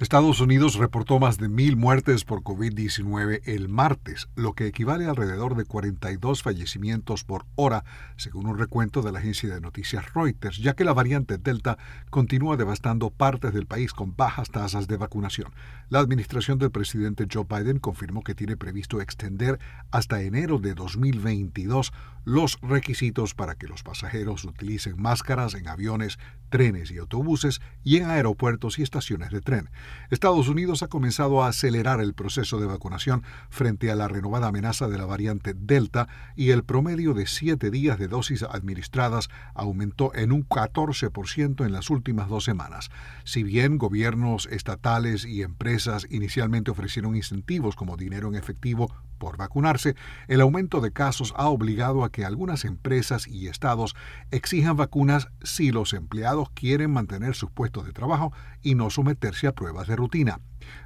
Estados Unidos reportó más de mil muertes por COVID-19 el martes, lo que equivale a alrededor de 42 fallecimientos por hora, según un recuento de la agencia de noticias Reuters, ya que la variante Delta continúa devastando partes del país con bajas tasas de vacunación. La administración del presidente Joe Biden confirmó que tiene previsto extender hasta enero de 2022 los requisitos para que los pasajeros utilicen máscaras en aviones, trenes y autobuses y en aeropuertos y estaciones de tren. Estados Unidos ha comenzado a acelerar el proceso de vacunación frente a la renovada amenaza de la variante Delta y el promedio de siete días de dosis administradas aumentó en un 14% en las últimas dos semanas. Si bien gobiernos estatales y empresas inicialmente ofrecieron incentivos como dinero en efectivo por vacunarse, el aumento de casos ha obligado a que algunas empresas y estados exijan vacunas si los empleados quieren mantener sus puestos de trabajo y no someterse a pruebas de rutina.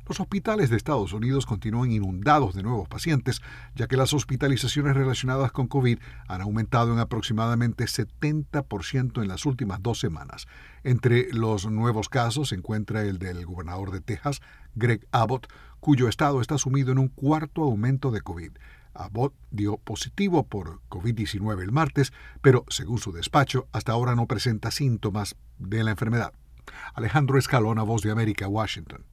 Los hospitales de Estados Unidos continúan inundados de nuevos pacientes, ya que las hospitalizaciones relacionadas con COVID han aumentado en aproximadamente 70% en las últimas dos semanas. Entre los nuevos casos se encuentra el del gobernador de Texas, Greg Abbott, cuyo estado está sumido en un cuarto aumento de COVID. Abbott dio positivo por COVID-19 el martes, pero según su despacho, hasta ahora no presenta síntomas de la enfermedad. Alejandro Escalona, Voz de América, Washington.